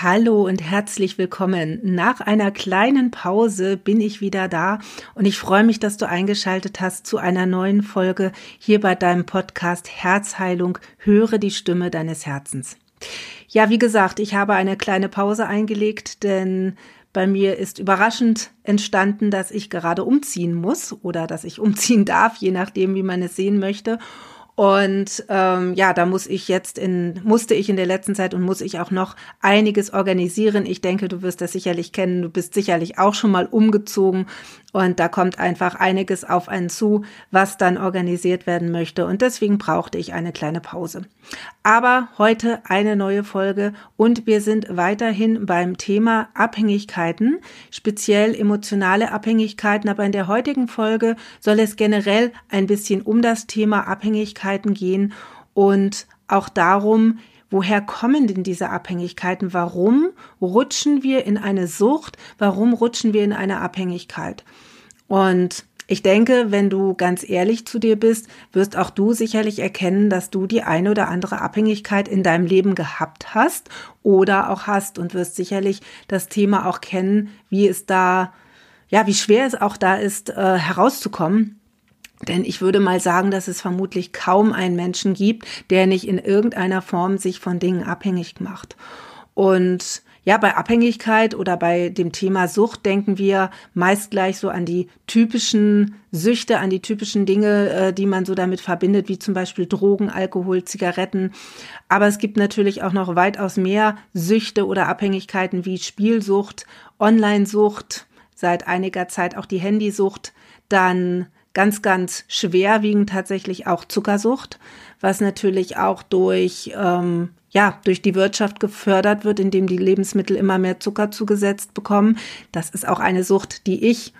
Hallo und herzlich willkommen. Nach einer kleinen Pause bin ich wieder da und ich freue mich, dass du eingeschaltet hast zu einer neuen Folge hier bei deinem Podcast Herzheilung. Höre die Stimme deines Herzens. Ja, wie gesagt, ich habe eine kleine Pause eingelegt, denn bei mir ist überraschend entstanden, dass ich gerade umziehen muss oder dass ich umziehen darf, je nachdem, wie man es sehen möchte. Und ähm, ja, da muss ich jetzt in, musste ich in der letzten Zeit und muss ich auch noch einiges organisieren. Ich denke, du wirst das sicherlich kennen. Du bist sicherlich auch schon mal umgezogen und da kommt einfach einiges auf einen zu, was dann organisiert werden möchte. Und deswegen brauchte ich eine kleine Pause. Aber heute eine neue Folge und wir sind weiterhin beim Thema Abhängigkeiten, speziell emotionale Abhängigkeiten. Aber in der heutigen Folge soll es generell ein bisschen um das Thema Abhängigkeiten gehen und auch darum, Woher kommen denn diese Abhängigkeiten? Warum rutschen wir in eine Sucht? Warum rutschen wir in eine Abhängigkeit? Und ich denke, wenn du ganz ehrlich zu dir bist, wirst auch du sicherlich erkennen, dass du die eine oder andere Abhängigkeit in deinem Leben gehabt hast oder auch hast und wirst sicherlich das Thema auch kennen, wie es da, ja, wie schwer es auch da ist, äh, herauszukommen. Denn ich würde mal sagen, dass es vermutlich kaum einen Menschen gibt, der nicht in irgendeiner Form sich von Dingen abhängig macht. Und ja, bei Abhängigkeit oder bei dem Thema Sucht denken wir meist gleich so an die typischen Süchte, an die typischen Dinge, äh, die man so damit verbindet, wie zum Beispiel Drogen, Alkohol, Zigaretten. Aber es gibt natürlich auch noch weitaus mehr Süchte oder Abhängigkeiten wie Spielsucht, Online-Sucht, seit einiger Zeit auch die Handysucht, dann ganz, ganz schwerwiegend tatsächlich auch Zuckersucht, was natürlich auch durch, ähm, ja, durch die Wirtschaft gefördert wird, indem die Lebensmittel immer mehr Zucker zugesetzt bekommen. Das ist auch eine Sucht, die ich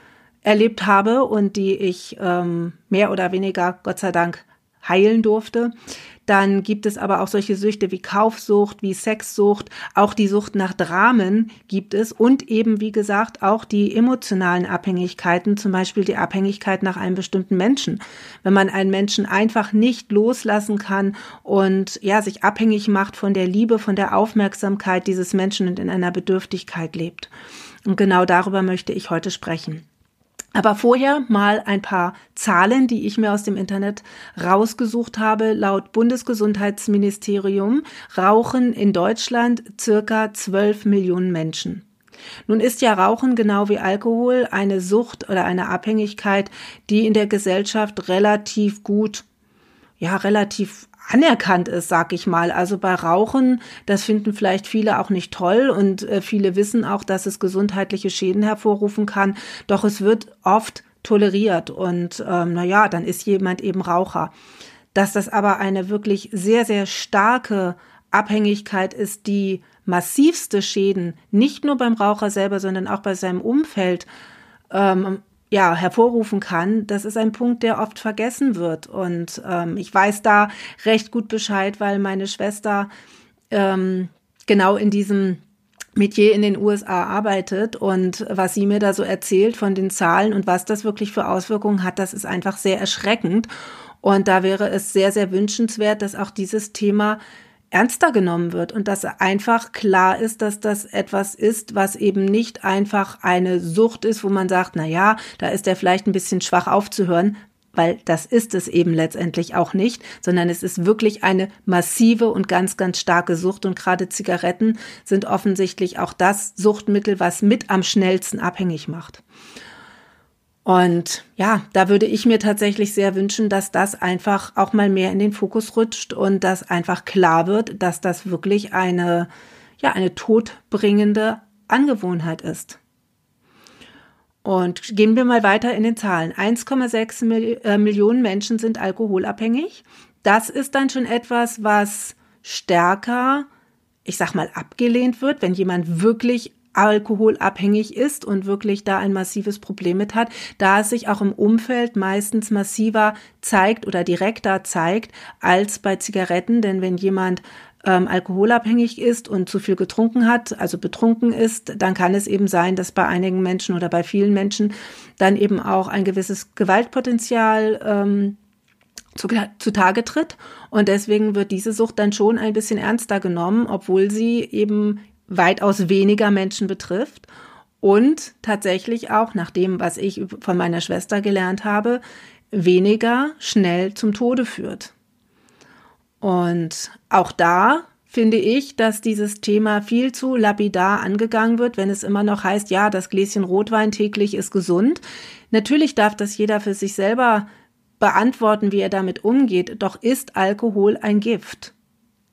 erlebt habe und die ich ähm, mehr oder weniger, Gott sei Dank, heilen durfte. Dann gibt es aber auch solche Süchte wie Kaufsucht, wie Sexsucht, auch die Sucht nach Dramen gibt es und eben, wie gesagt, auch die emotionalen Abhängigkeiten, zum Beispiel die Abhängigkeit nach einem bestimmten Menschen. Wenn man einen Menschen einfach nicht loslassen kann und ja, sich abhängig macht von der Liebe, von der Aufmerksamkeit dieses Menschen und in einer Bedürftigkeit lebt. Und genau darüber möchte ich heute sprechen. Aber vorher mal ein paar Zahlen, die ich mir aus dem Internet rausgesucht habe. Laut Bundesgesundheitsministerium rauchen in Deutschland circa 12 Millionen Menschen. Nun ist ja Rauchen genau wie Alkohol eine Sucht oder eine Abhängigkeit, die in der Gesellschaft relativ gut, ja, relativ anerkannt ist, sag ich mal. Also bei Rauchen, das finden vielleicht viele auch nicht toll und äh, viele wissen auch, dass es gesundheitliche Schäden hervorrufen kann. Doch es wird oft toleriert und ähm, na ja, dann ist jemand eben Raucher. Dass das aber eine wirklich sehr, sehr starke Abhängigkeit ist, die massivste Schäden nicht nur beim Raucher selber, sondern auch bei seinem Umfeld ähm, ja, hervorrufen kann, das ist ein Punkt, der oft vergessen wird. Und ähm, ich weiß da recht gut Bescheid, weil meine Schwester ähm, genau in diesem Metier in den USA arbeitet und was sie mir da so erzählt von den Zahlen und was das wirklich für Auswirkungen hat, das ist einfach sehr erschreckend. Und da wäre es sehr, sehr wünschenswert, dass auch dieses Thema ernster genommen wird und dass einfach klar ist, dass das etwas ist, was eben nicht einfach eine Sucht ist, wo man sagt, na ja, da ist er vielleicht ein bisschen schwach aufzuhören, weil das ist es eben letztendlich auch nicht, sondern es ist wirklich eine massive und ganz, ganz starke Sucht und gerade Zigaretten sind offensichtlich auch das Suchtmittel, was mit am schnellsten abhängig macht. Und ja, da würde ich mir tatsächlich sehr wünschen, dass das einfach auch mal mehr in den Fokus rutscht und dass einfach klar wird, dass das wirklich eine, ja, eine todbringende Angewohnheit ist. Und gehen wir mal weiter in den Zahlen. 1,6 Mil äh, Millionen Menschen sind alkoholabhängig. Das ist dann schon etwas, was stärker, ich sag mal, abgelehnt wird, wenn jemand wirklich alkoholabhängig ist und wirklich da ein massives Problem mit hat, da es sich auch im Umfeld meistens massiver zeigt oder direkter zeigt als bei Zigaretten. Denn wenn jemand ähm, alkoholabhängig ist und zu viel getrunken hat, also betrunken ist, dann kann es eben sein, dass bei einigen Menschen oder bei vielen Menschen dann eben auch ein gewisses Gewaltpotenzial ähm, zutage tritt. Und deswegen wird diese Sucht dann schon ein bisschen ernster genommen, obwohl sie eben weitaus weniger Menschen betrifft und tatsächlich auch nach dem, was ich von meiner Schwester gelernt habe, weniger schnell zum Tode führt. Und auch da finde ich, dass dieses Thema viel zu lapidar angegangen wird, wenn es immer noch heißt, ja, das Gläschen Rotwein täglich ist gesund. Natürlich darf das jeder für sich selber beantworten, wie er damit umgeht, doch ist Alkohol ein Gift.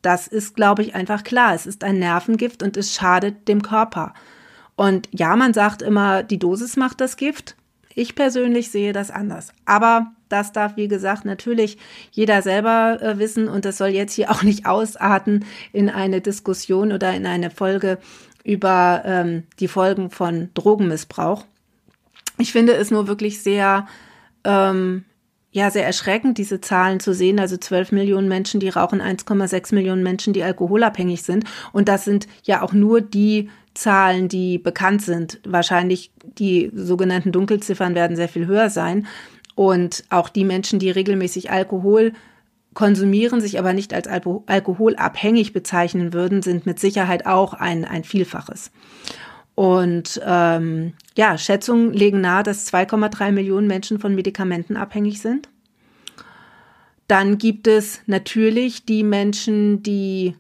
Das ist, glaube ich, einfach klar. Es ist ein Nervengift und es schadet dem Körper. Und ja, man sagt immer, die Dosis macht das Gift. Ich persönlich sehe das anders. Aber das darf, wie gesagt, natürlich jeder selber äh, wissen und das soll jetzt hier auch nicht ausarten in eine Diskussion oder in eine Folge über ähm, die Folgen von Drogenmissbrauch. Ich finde es nur wirklich sehr, ähm, ja, sehr erschreckend, diese Zahlen zu sehen. Also 12 Millionen Menschen, die rauchen, 1,6 Millionen Menschen, die alkoholabhängig sind. Und das sind ja auch nur die Zahlen, die bekannt sind. Wahrscheinlich die sogenannten Dunkelziffern werden sehr viel höher sein. Und auch die Menschen, die regelmäßig Alkohol konsumieren, sich aber nicht als Alko alkoholabhängig bezeichnen würden, sind mit Sicherheit auch ein, ein Vielfaches. Und ähm, ja, Schätzungen legen nahe, dass 2,3 Millionen Menschen von Medikamenten abhängig sind. Dann gibt es natürlich die Menschen, die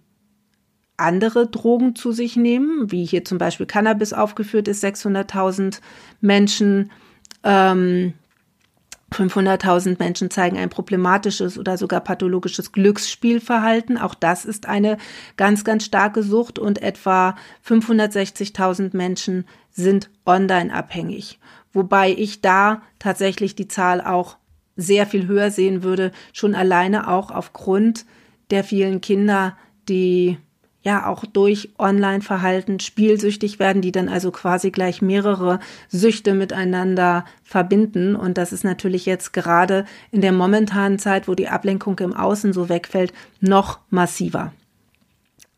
andere Drogen zu sich nehmen, wie hier zum Beispiel Cannabis aufgeführt ist, 600.000 Menschen. Ähm, 500.000 Menschen zeigen ein problematisches oder sogar pathologisches Glücksspielverhalten. Auch das ist eine ganz, ganz starke Sucht und etwa 560.000 Menschen sind online abhängig. Wobei ich da tatsächlich die Zahl auch sehr viel höher sehen würde, schon alleine auch aufgrund der vielen Kinder, die ja auch durch Online-Verhalten spielsüchtig werden, die dann also quasi gleich mehrere Süchte miteinander verbinden. Und das ist natürlich jetzt gerade in der momentanen Zeit, wo die Ablenkung im Außen so wegfällt, noch massiver.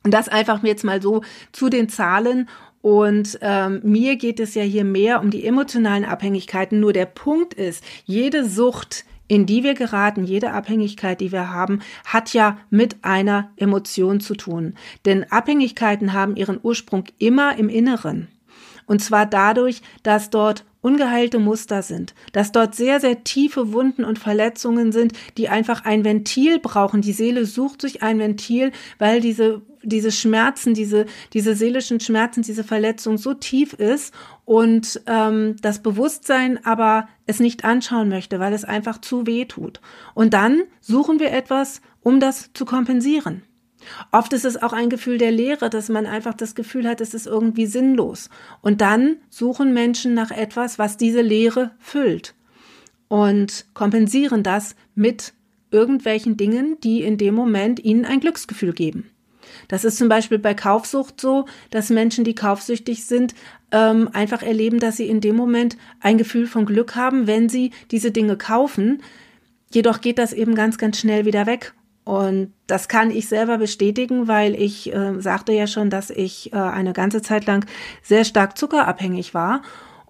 Und das einfach jetzt mal so zu den Zahlen. Und ähm, mir geht es ja hier mehr um die emotionalen Abhängigkeiten. Nur der Punkt ist, jede Sucht in die wir geraten, jede Abhängigkeit, die wir haben, hat ja mit einer Emotion zu tun. Denn Abhängigkeiten haben ihren Ursprung immer im Inneren. Und zwar dadurch, dass dort ungeheilte Muster sind, dass dort sehr, sehr tiefe Wunden und Verletzungen sind, die einfach ein Ventil brauchen. Die Seele sucht sich ein Ventil, weil diese, diese Schmerzen, diese, diese seelischen Schmerzen, diese Verletzung so tief ist und ähm, das Bewusstsein aber es nicht anschauen möchte, weil es einfach zu weh tut. Und dann suchen wir etwas, um das zu kompensieren. Oft ist es auch ein Gefühl der Leere, dass man einfach das Gefühl hat, es ist irgendwie sinnlos. Und dann suchen Menschen nach etwas, was diese Leere füllt und kompensieren das mit irgendwelchen Dingen, die in dem Moment ihnen ein Glücksgefühl geben. Das ist zum Beispiel bei Kaufsucht so, dass Menschen, die kaufsüchtig sind, ähm, einfach erleben, dass sie in dem Moment ein Gefühl von Glück haben, wenn sie diese Dinge kaufen. Jedoch geht das eben ganz, ganz schnell wieder weg. Und das kann ich selber bestätigen, weil ich äh, sagte ja schon, dass ich äh, eine ganze Zeit lang sehr stark zuckerabhängig war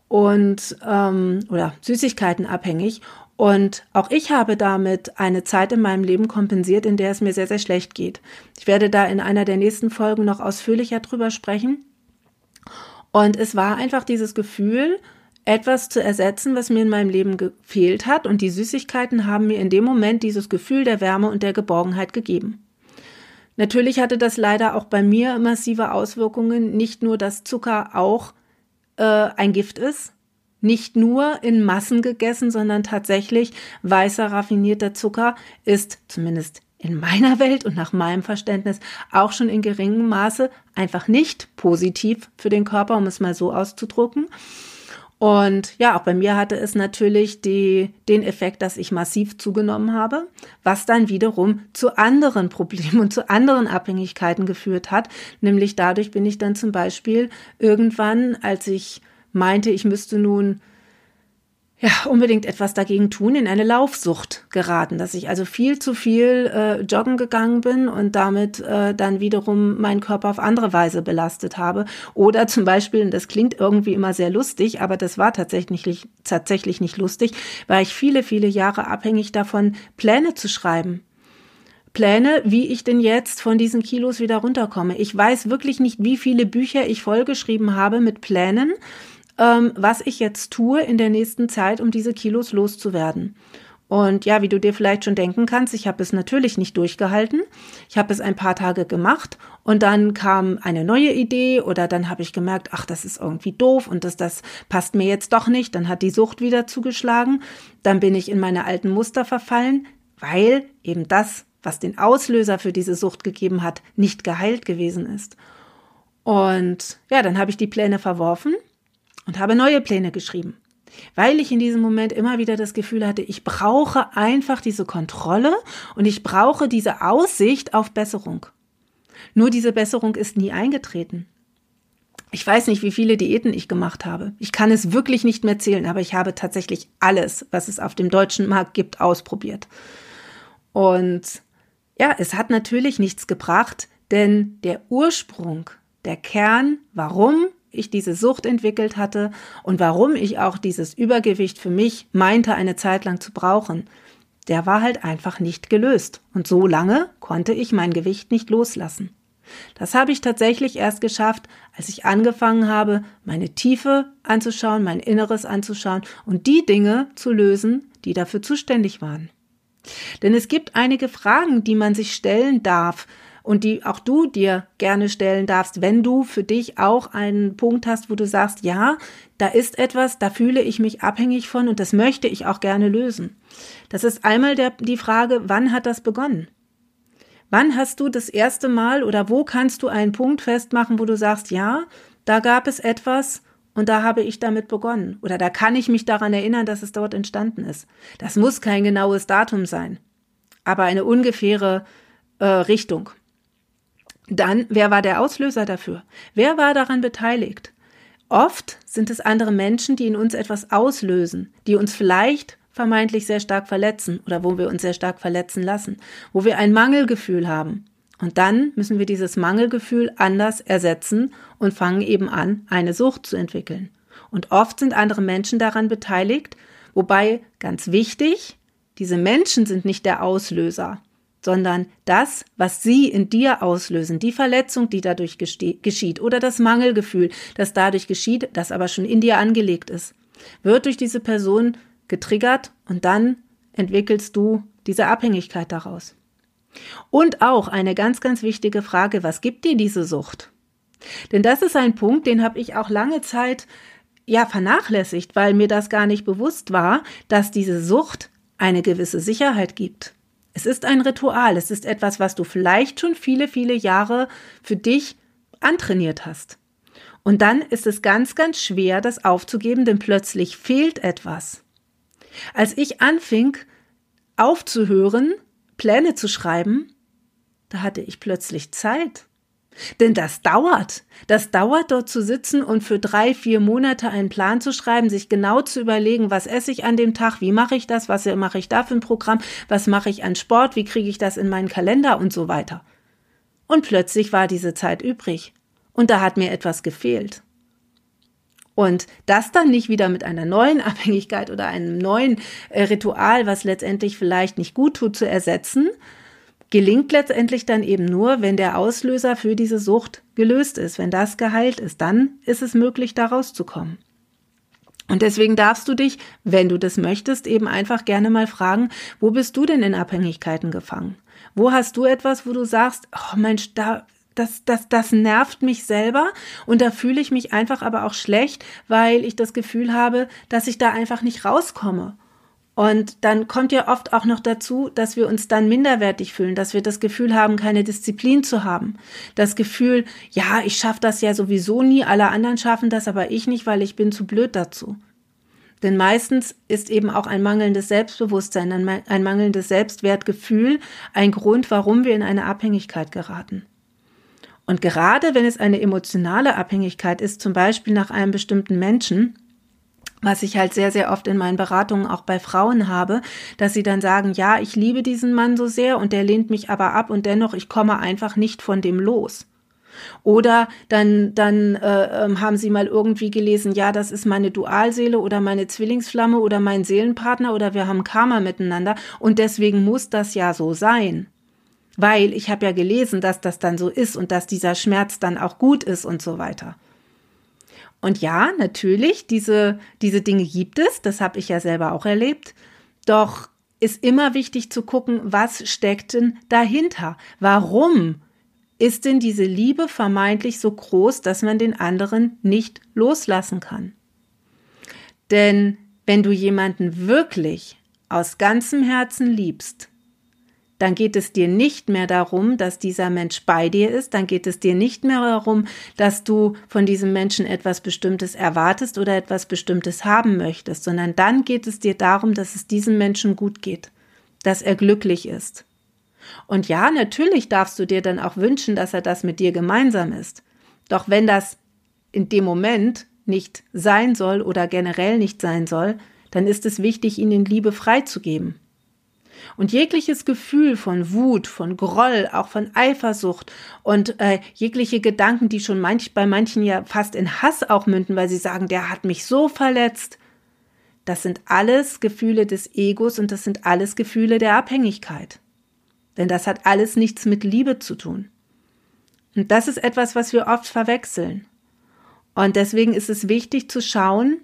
und ähm, oder Süßigkeiten abhängig. Und auch ich habe damit eine Zeit in meinem Leben kompensiert, in der es mir sehr, sehr schlecht geht. Ich werde da in einer der nächsten Folgen noch ausführlicher drüber sprechen. Und es war einfach dieses Gefühl, etwas zu ersetzen, was mir in meinem Leben gefehlt hat. Und die Süßigkeiten haben mir in dem Moment dieses Gefühl der Wärme und der Geborgenheit gegeben. Natürlich hatte das leider auch bei mir massive Auswirkungen. Nicht nur, dass Zucker auch äh, ein Gift ist, nicht nur in Massen gegessen, sondern tatsächlich weißer raffinierter Zucker ist zumindest in meiner Welt und nach meinem Verständnis auch schon in geringem Maße einfach nicht positiv für den Körper, um es mal so auszudrücken. Und ja, auch bei mir hatte es natürlich die, den Effekt, dass ich massiv zugenommen habe, was dann wiederum zu anderen Problemen und zu anderen Abhängigkeiten geführt hat. Nämlich dadurch bin ich dann zum Beispiel irgendwann, als ich meinte, ich müsste nun ja, unbedingt etwas dagegen tun, in eine Laufsucht geraten, dass ich also viel zu viel äh, joggen gegangen bin und damit äh, dann wiederum meinen Körper auf andere Weise belastet habe. Oder zum Beispiel, und das klingt irgendwie immer sehr lustig, aber das war tatsächlich tatsächlich nicht lustig, war ich viele, viele Jahre abhängig davon, Pläne zu schreiben. Pläne, wie ich denn jetzt von diesen Kilos wieder runterkomme. Ich weiß wirklich nicht, wie viele Bücher ich vollgeschrieben habe mit Plänen, ähm, was ich jetzt tue in der nächsten Zeit, um diese Kilos loszuwerden. Und ja, wie du dir vielleicht schon denken kannst, ich habe es natürlich nicht durchgehalten. Ich habe es ein paar Tage gemacht und dann kam eine neue Idee oder dann habe ich gemerkt, ach, das ist irgendwie doof und das, das passt mir jetzt doch nicht. Dann hat die Sucht wieder zugeschlagen. Dann bin ich in meine alten Muster verfallen, weil eben das, was den Auslöser für diese Sucht gegeben hat, nicht geheilt gewesen ist. Und ja, dann habe ich die Pläne verworfen und habe neue Pläne geschrieben weil ich in diesem Moment immer wieder das Gefühl hatte, ich brauche einfach diese Kontrolle und ich brauche diese Aussicht auf Besserung. Nur diese Besserung ist nie eingetreten. Ich weiß nicht, wie viele Diäten ich gemacht habe. Ich kann es wirklich nicht mehr zählen, aber ich habe tatsächlich alles, was es auf dem deutschen Markt gibt, ausprobiert. Und ja, es hat natürlich nichts gebracht, denn der Ursprung, der Kern, warum ich diese Sucht entwickelt hatte und warum ich auch dieses Übergewicht für mich meinte, eine Zeit lang zu brauchen, der war halt einfach nicht gelöst. Und so lange konnte ich mein Gewicht nicht loslassen. Das habe ich tatsächlich erst geschafft, als ich angefangen habe, meine Tiefe anzuschauen, mein Inneres anzuschauen und die Dinge zu lösen, die dafür zuständig waren. Denn es gibt einige Fragen, die man sich stellen darf, und die auch du dir gerne stellen darfst, wenn du für dich auch einen Punkt hast, wo du sagst, ja, da ist etwas, da fühle ich mich abhängig von und das möchte ich auch gerne lösen. Das ist einmal der, die Frage, wann hat das begonnen? Wann hast du das erste Mal oder wo kannst du einen Punkt festmachen, wo du sagst, ja, da gab es etwas und da habe ich damit begonnen oder da kann ich mich daran erinnern, dass es dort entstanden ist. Das muss kein genaues Datum sein, aber eine ungefähre äh, Richtung. Dann, wer war der Auslöser dafür? Wer war daran beteiligt? Oft sind es andere Menschen, die in uns etwas auslösen, die uns vielleicht vermeintlich sehr stark verletzen oder wo wir uns sehr stark verletzen lassen, wo wir ein Mangelgefühl haben. Und dann müssen wir dieses Mangelgefühl anders ersetzen und fangen eben an, eine Sucht zu entwickeln. Und oft sind andere Menschen daran beteiligt, wobei ganz wichtig, diese Menschen sind nicht der Auslöser sondern das, was sie in dir auslösen, die Verletzung, die dadurch geschieht oder das Mangelgefühl, das dadurch geschieht, das aber schon in dir angelegt ist, wird durch diese Person getriggert und dann entwickelst du diese Abhängigkeit daraus. Und auch eine ganz, ganz wichtige Frage, was gibt dir diese Sucht? Denn das ist ein Punkt, den habe ich auch lange Zeit ja vernachlässigt, weil mir das gar nicht bewusst war, dass diese Sucht eine gewisse Sicherheit gibt. Es ist ein Ritual, es ist etwas, was du vielleicht schon viele, viele Jahre für dich antrainiert hast. Und dann ist es ganz, ganz schwer, das aufzugeben, denn plötzlich fehlt etwas. Als ich anfing aufzuhören, Pläne zu schreiben, da hatte ich plötzlich Zeit. Denn das dauert. Das dauert dort zu sitzen und für drei, vier Monate einen Plan zu schreiben, sich genau zu überlegen, was esse ich an dem Tag, wie mache ich das, was mache ich da für ein Programm, was mache ich an Sport, wie kriege ich das in meinen Kalender und so weiter. Und plötzlich war diese Zeit übrig. Und da hat mir etwas gefehlt. Und das dann nicht wieder mit einer neuen Abhängigkeit oder einem neuen äh, Ritual, was letztendlich vielleicht nicht gut tut, zu ersetzen, gelingt letztendlich dann eben nur, wenn der Auslöser für diese Sucht gelöst ist, wenn das geheilt ist, dann ist es möglich, da rauszukommen. Und deswegen darfst du dich, wenn du das möchtest, eben einfach gerne mal fragen, wo bist du denn in Abhängigkeiten gefangen? Wo hast du etwas, wo du sagst, oh Mensch, da, das, das, das nervt mich selber und da fühle ich mich einfach aber auch schlecht, weil ich das Gefühl habe, dass ich da einfach nicht rauskomme. Und dann kommt ja oft auch noch dazu, dass wir uns dann minderwertig fühlen, dass wir das Gefühl haben, keine Disziplin zu haben. Das Gefühl, ja, ich schaffe das ja sowieso nie, alle anderen schaffen das, aber ich nicht, weil ich bin zu blöd dazu. Denn meistens ist eben auch ein mangelndes Selbstbewusstsein, ein mangelndes Selbstwertgefühl ein Grund, warum wir in eine Abhängigkeit geraten. Und gerade wenn es eine emotionale Abhängigkeit ist, zum Beispiel nach einem bestimmten Menschen, was ich halt sehr, sehr oft in meinen Beratungen auch bei Frauen habe, dass sie dann sagen, ja, ich liebe diesen Mann so sehr und der lehnt mich aber ab und dennoch, ich komme einfach nicht von dem los. Oder dann, dann äh, ähm, haben sie mal irgendwie gelesen, ja, das ist meine Dualseele oder meine Zwillingsflamme oder mein Seelenpartner oder wir haben Karma miteinander und deswegen muss das ja so sein. weil ich habe ja gelesen, dass das dann so ist und dass dieser Schmerz dann auch gut ist und so weiter. Und ja, natürlich, diese, diese Dinge gibt es, das habe ich ja selber auch erlebt. Doch ist immer wichtig zu gucken, was steckt denn dahinter? Warum ist denn diese Liebe vermeintlich so groß, dass man den anderen nicht loslassen kann? Denn wenn du jemanden wirklich aus ganzem Herzen liebst, dann geht es dir nicht mehr darum, dass dieser Mensch bei dir ist, dann geht es dir nicht mehr darum, dass du von diesem Menschen etwas Bestimmtes erwartest oder etwas Bestimmtes haben möchtest, sondern dann geht es dir darum, dass es diesem Menschen gut geht, dass er glücklich ist. Und ja, natürlich darfst du dir dann auch wünschen, dass er das mit dir gemeinsam ist. Doch wenn das in dem Moment nicht sein soll oder generell nicht sein soll, dann ist es wichtig, ihn in Liebe freizugeben. Und jegliches Gefühl von Wut, von Groll, auch von Eifersucht und äh, jegliche Gedanken, die schon manch, bei manchen ja fast in Hass auch münden, weil sie sagen, der hat mich so verletzt, das sind alles Gefühle des Egos und das sind alles Gefühle der Abhängigkeit. Denn das hat alles nichts mit Liebe zu tun. Und das ist etwas, was wir oft verwechseln. Und deswegen ist es wichtig zu schauen,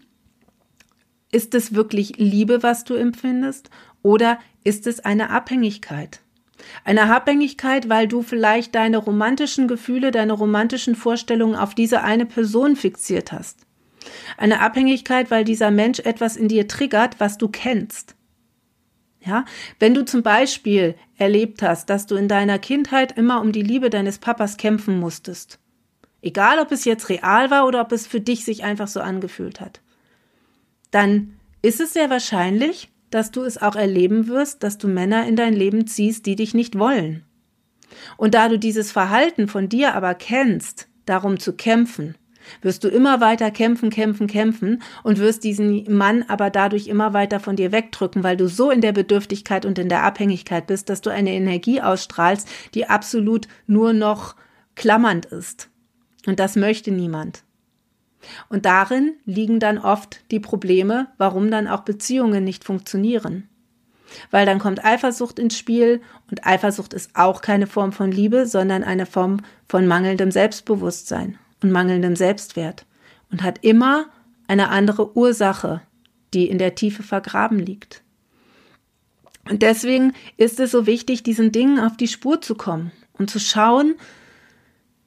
ist es wirklich Liebe, was du empfindest, oder ist es eine Abhängigkeit? Eine Abhängigkeit, weil du vielleicht deine romantischen Gefühle, deine romantischen Vorstellungen auf diese eine Person fixiert hast. Eine Abhängigkeit, weil dieser Mensch etwas in dir triggert, was du kennst. Ja, wenn du zum Beispiel erlebt hast, dass du in deiner Kindheit immer um die Liebe deines Papas kämpfen musstest, egal ob es jetzt real war oder ob es für dich sich einfach so angefühlt hat, dann ist es sehr wahrscheinlich, dass du es auch erleben wirst, dass du Männer in dein Leben ziehst, die dich nicht wollen. Und da du dieses Verhalten von dir aber kennst, darum zu kämpfen, wirst du immer weiter kämpfen, kämpfen, kämpfen und wirst diesen Mann aber dadurch immer weiter von dir wegdrücken, weil du so in der Bedürftigkeit und in der Abhängigkeit bist, dass du eine Energie ausstrahlst, die absolut nur noch klammernd ist. Und das möchte niemand. Und darin liegen dann oft die Probleme, warum dann auch Beziehungen nicht funktionieren. Weil dann kommt Eifersucht ins Spiel und Eifersucht ist auch keine Form von Liebe, sondern eine Form von mangelndem Selbstbewusstsein und mangelndem Selbstwert und hat immer eine andere Ursache, die in der Tiefe vergraben liegt. Und deswegen ist es so wichtig, diesen Dingen auf die Spur zu kommen und zu schauen,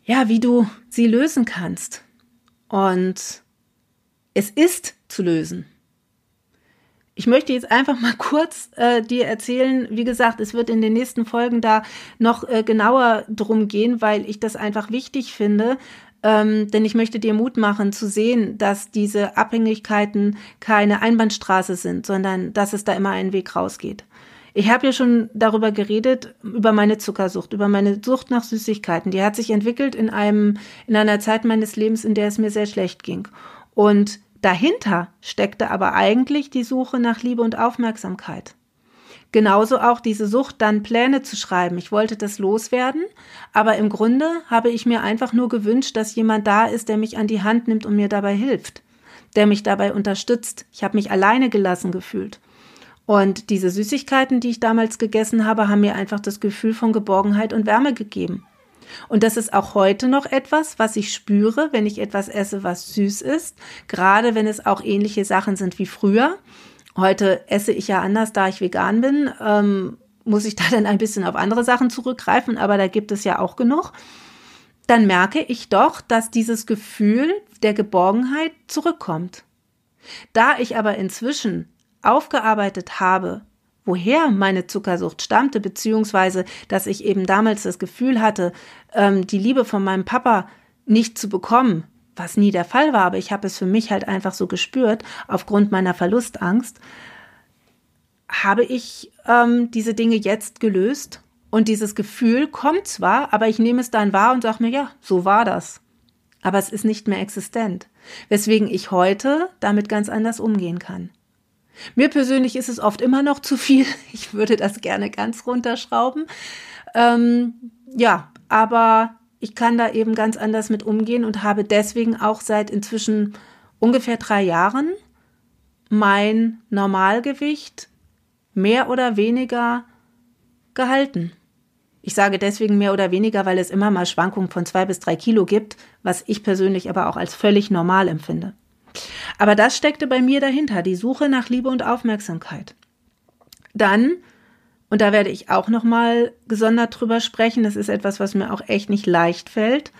ja, wie du sie lösen kannst, und es ist zu lösen. Ich möchte jetzt einfach mal kurz äh, dir erzählen, wie gesagt, es wird in den nächsten Folgen da noch äh, genauer drum gehen, weil ich das einfach wichtig finde, ähm, denn ich möchte dir Mut machen zu sehen, dass diese Abhängigkeiten keine Einbahnstraße sind, sondern dass es da immer einen Weg rausgeht. Ich habe ja schon darüber geredet, über meine Zuckersucht, über meine Sucht nach Süßigkeiten. Die hat sich entwickelt in einem, in einer Zeit meines Lebens, in der es mir sehr schlecht ging. Und dahinter steckte aber eigentlich die Suche nach Liebe und Aufmerksamkeit. Genauso auch diese Sucht, dann Pläne zu schreiben. Ich wollte das loswerden, aber im Grunde habe ich mir einfach nur gewünscht, dass jemand da ist, der mich an die Hand nimmt und mir dabei hilft, der mich dabei unterstützt. Ich habe mich alleine gelassen gefühlt. Und diese Süßigkeiten, die ich damals gegessen habe, haben mir einfach das Gefühl von Geborgenheit und Wärme gegeben. Und das ist auch heute noch etwas, was ich spüre, wenn ich etwas esse, was süß ist, gerade wenn es auch ähnliche Sachen sind wie früher. Heute esse ich ja anders, da ich vegan bin, ähm, muss ich da dann ein bisschen auf andere Sachen zurückgreifen, aber da gibt es ja auch genug. Dann merke ich doch, dass dieses Gefühl der Geborgenheit zurückkommt. Da ich aber inzwischen aufgearbeitet habe, woher meine Zuckersucht stammte, beziehungsweise dass ich eben damals das Gefühl hatte, ähm, die Liebe von meinem Papa nicht zu bekommen, was nie der Fall war, aber ich habe es für mich halt einfach so gespürt, aufgrund meiner Verlustangst, habe ich ähm, diese Dinge jetzt gelöst und dieses Gefühl kommt zwar, aber ich nehme es dann wahr und sage mir, ja, so war das. Aber es ist nicht mehr existent. Weswegen ich heute damit ganz anders umgehen kann. Mir persönlich ist es oft immer noch zu viel. Ich würde das gerne ganz runterschrauben. Ähm, ja, aber ich kann da eben ganz anders mit umgehen und habe deswegen auch seit inzwischen ungefähr drei Jahren mein Normalgewicht mehr oder weniger gehalten. Ich sage deswegen mehr oder weniger, weil es immer mal Schwankungen von zwei bis drei Kilo gibt, was ich persönlich aber auch als völlig normal empfinde. Aber das steckte bei mir dahinter, die Suche nach Liebe und Aufmerksamkeit. Dann, und da werde ich auch nochmal gesondert drüber sprechen, das ist etwas, was mir auch echt nicht leicht fällt.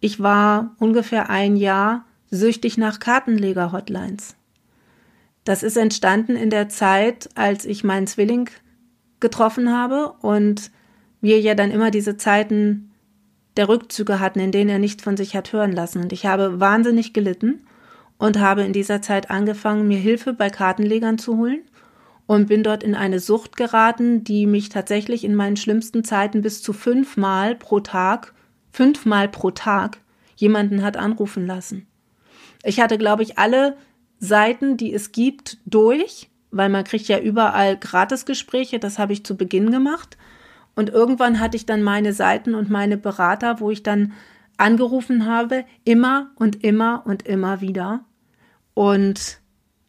Ich war ungefähr ein Jahr süchtig nach Kartenleger-Hotlines. Das ist entstanden in der Zeit, als ich meinen Zwilling getroffen habe und wir ja dann immer diese Zeiten der Rückzüge hatten, in denen er nicht von sich hat hören lassen. Und ich habe wahnsinnig gelitten und habe in dieser Zeit angefangen, mir Hilfe bei Kartenlegern zu holen und bin dort in eine Sucht geraten, die mich tatsächlich in meinen schlimmsten Zeiten bis zu fünfmal pro Tag, fünfmal pro Tag jemanden hat anrufen lassen. Ich hatte, glaube ich, alle Seiten, die es gibt, durch, weil man kriegt ja überall Gratisgespräche, das habe ich zu Beginn gemacht. Und irgendwann hatte ich dann meine Seiten und meine Berater, wo ich dann angerufen habe, immer und immer und immer wieder. Und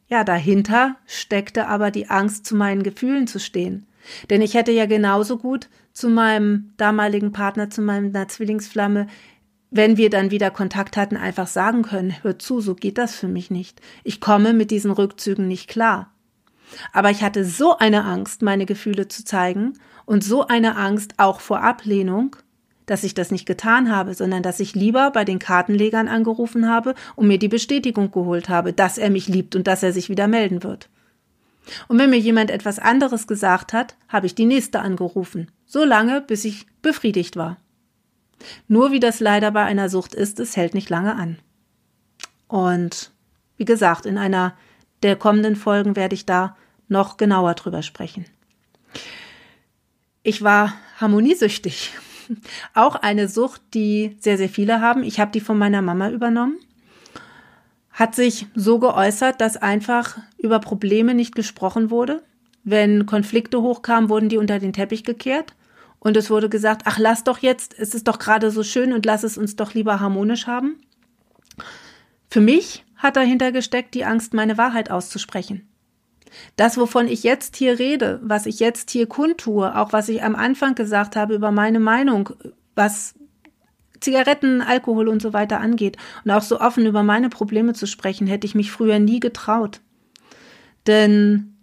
ja, dahinter steckte aber die Angst, zu meinen Gefühlen zu stehen. Denn ich hätte ja genauso gut zu meinem damaligen Partner, zu meiner Zwillingsflamme, wenn wir dann wieder Kontakt hatten, einfach sagen können, hör zu, so geht das für mich nicht. Ich komme mit diesen Rückzügen nicht klar. Aber ich hatte so eine Angst, meine Gefühle zu zeigen und so eine Angst auch vor Ablehnung, dass ich das nicht getan habe, sondern dass ich lieber bei den Kartenlegern angerufen habe und mir die Bestätigung geholt habe, dass er mich liebt und dass er sich wieder melden wird. Und wenn mir jemand etwas anderes gesagt hat, habe ich die nächste angerufen, so lange, bis ich befriedigt war. Nur wie das leider bei einer Sucht ist, es hält nicht lange an. Und wie gesagt, in einer der kommenden Folgen werde ich da noch genauer drüber sprechen. Ich war harmoniesüchtig. Auch eine Sucht, die sehr, sehr viele haben. Ich habe die von meiner Mama übernommen. Hat sich so geäußert, dass einfach über Probleme nicht gesprochen wurde. Wenn Konflikte hochkamen, wurden die unter den Teppich gekehrt. Und es wurde gesagt, ach, lass doch jetzt, es ist doch gerade so schön und lass es uns doch lieber harmonisch haben. Für mich hat dahinter gesteckt die Angst, meine Wahrheit auszusprechen. Das, wovon ich jetzt hier rede, was ich jetzt hier kundtue, auch was ich am Anfang gesagt habe über meine Meinung, was Zigaretten, Alkohol und so weiter angeht und auch so offen über meine Probleme zu sprechen, hätte ich mich früher nie getraut. Denn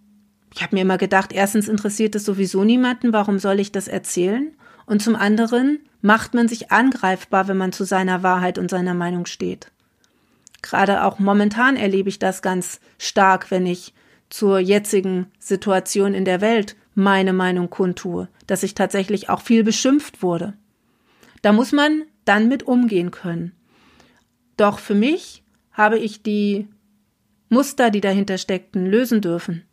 ich habe mir immer gedacht, erstens interessiert es sowieso niemanden, warum soll ich das erzählen? Und zum anderen macht man sich angreifbar, wenn man zu seiner Wahrheit und seiner Meinung steht. Gerade auch momentan erlebe ich das ganz stark, wenn ich zur jetzigen Situation in der Welt meine Meinung kundtue, dass ich tatsächlich auch viel beschimpft wurde. Da muss man dann mit umgehen können. Doch für mich habe ich die Muster, die dahinter steckten, lösen dürfen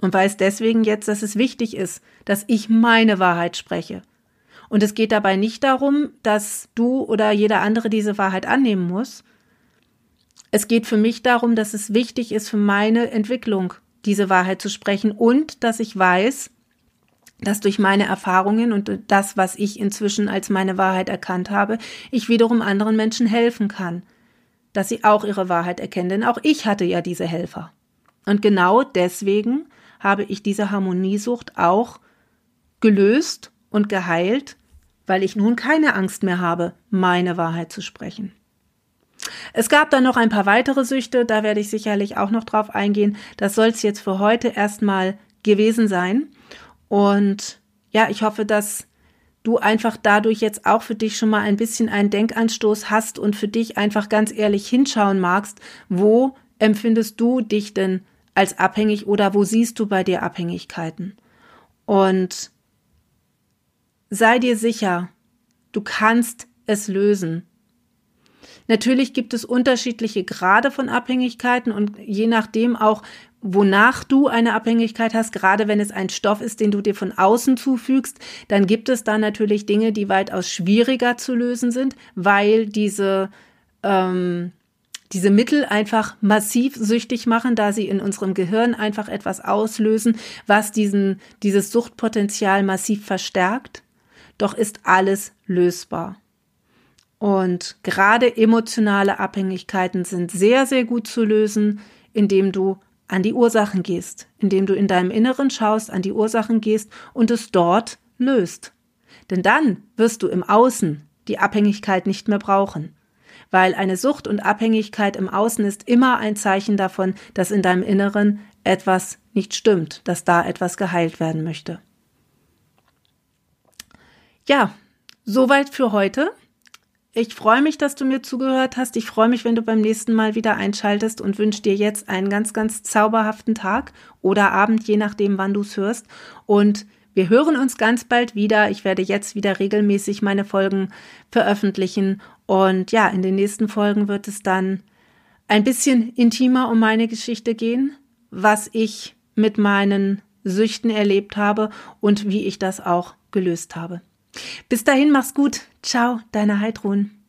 und weiß deswegen jetzt, dass es wichtig ist, dass ich meine Wahrheit spreche. Und es geht dabei nicht darum, dass du oder jeder andere diese Wahrheit annehmen muss. Es geht für mich darum, dass es wichtig ist für meine Entwicklung, diese Wahrheit zu sprechen und dass ich weiß, dass durch meine Erfahrungen und das, was ich inzwischen als meine Wahrheit erkannt habe, ich wiederum anderen Menschen helfen kann, dass sie auch ihre Wahrheit erkennen. Denn auch ich hatte ja diese Helfer. Und genau deswegen habe ich diese Harmoniesucht auch gelöst und geheilt, weil ich nun keine Angst mehr habe, meine Wahrheit zu sprechen. Es gab dann noch ein paar weitere Süchte, da werde ich sicherlich auch noch drauf eingehen. Das soll es jetzt für heute erstmal gewesen sein. Und ja, ich hoffe, dass du einfach dadurch jetzt auch für dich schon mal ein bisschen einen Denkanstoß hast und für dich einfach ganz ehrlich hinschauen magst, wo empfindest du dich denn als abhängig oder wo siehst du bei dir Abhängigkeiten? Und sei dir sicher, du kannst es lösen. Natürlich gibt es unterschiedliche Grade von Abhängigkeiten und je nachdem auch, wonach du eine Abhängigkeit hast, gerade wenn es ein Stoff ist, den du dir von außen zufügst, dann gibt es da natürlich Dinge, die weitaus schwieriger zu lösen sind, weil diese ähm, diese Mittel einfach massiv süchtig machen, da sie in unserem Gehirn einfach etwas auslösen, was diesen, dieses Suchtpotenzial massiv verstärkt. Doch ist alles lösbar. Und gerade emotionale Abhängigkeiten sind sehr, sehr gut zu lösen, indem du an die Ursachen gehst, indem du in deinem Inneren schaust, an die Ursachen gehst und es dort löst. Denn dann wirst du im Außen die Abhängigkeit nicht mehr brauchen. Weil eine Sucht und Abhängigkeit im Außen ist immer ein Zeichen davon, dass in deinem Inneren etwas nicht stimmt, dass da etwas geheilt werden möchte. Ja, soweit für heute. Ich freue mich, dass du mir zugehört hast. Ich freue mich, wenn du beim nächsten Mal wieder einschaltest und wünsche dir jetzt einen ganz, ganz zauberhaften Tag oder Abend, je nachdem, wann du es hörst. Und wir hören uns ganz bald wieder. Ich werde jetzt wieder regelmäßig meine Folgen veröffentlichen. Und ja, in den nächsten Folgen wird es dann ein bisschen intimer um meine Geschichte gehen, was ich mit meinen Süchten erlebt habe und wie ich das auch gelöst habe. Bis dahin, mach's gut. Ciao, deine Heidrun.